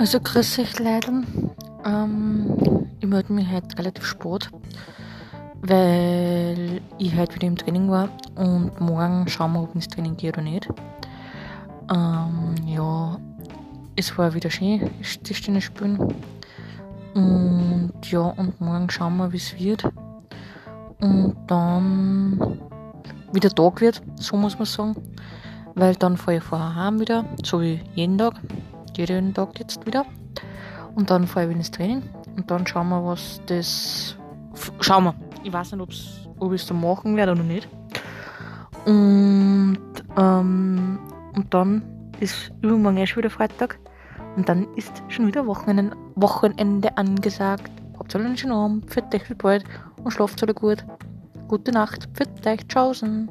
Also grüß euch Leute. Ähm, ich melde mich heute relativ spät, weil ich heute wieder im Training war und morgen schauen wir, ob ins Training gehe oder nicht. Ähm, ja, es war wieder schön, das Tischtennis spielen. Und ja, und morgen schauen wir, wie es wird. Und dann wieder Tag wird, so muss man sagen. Weil dann fahre ich vorher heim wieder, so wie jeden Tag jeden Tag jetzt wieder. Und dann fahre ich ins Training. Und dann schauen wir, was das. Schauen wir. Ich weiß nicht, ob's, ob ich es so machen werde oder nicht. Und, ähm, und dann ist übermorgen erst wieder Freitag. Und dann ist schon wieder Wochenende, Wochenende angesagt. Habt alle einen schönen Abend, für euch bald und schlaft alle gut. Gute Nacht, für euch, tschaußen.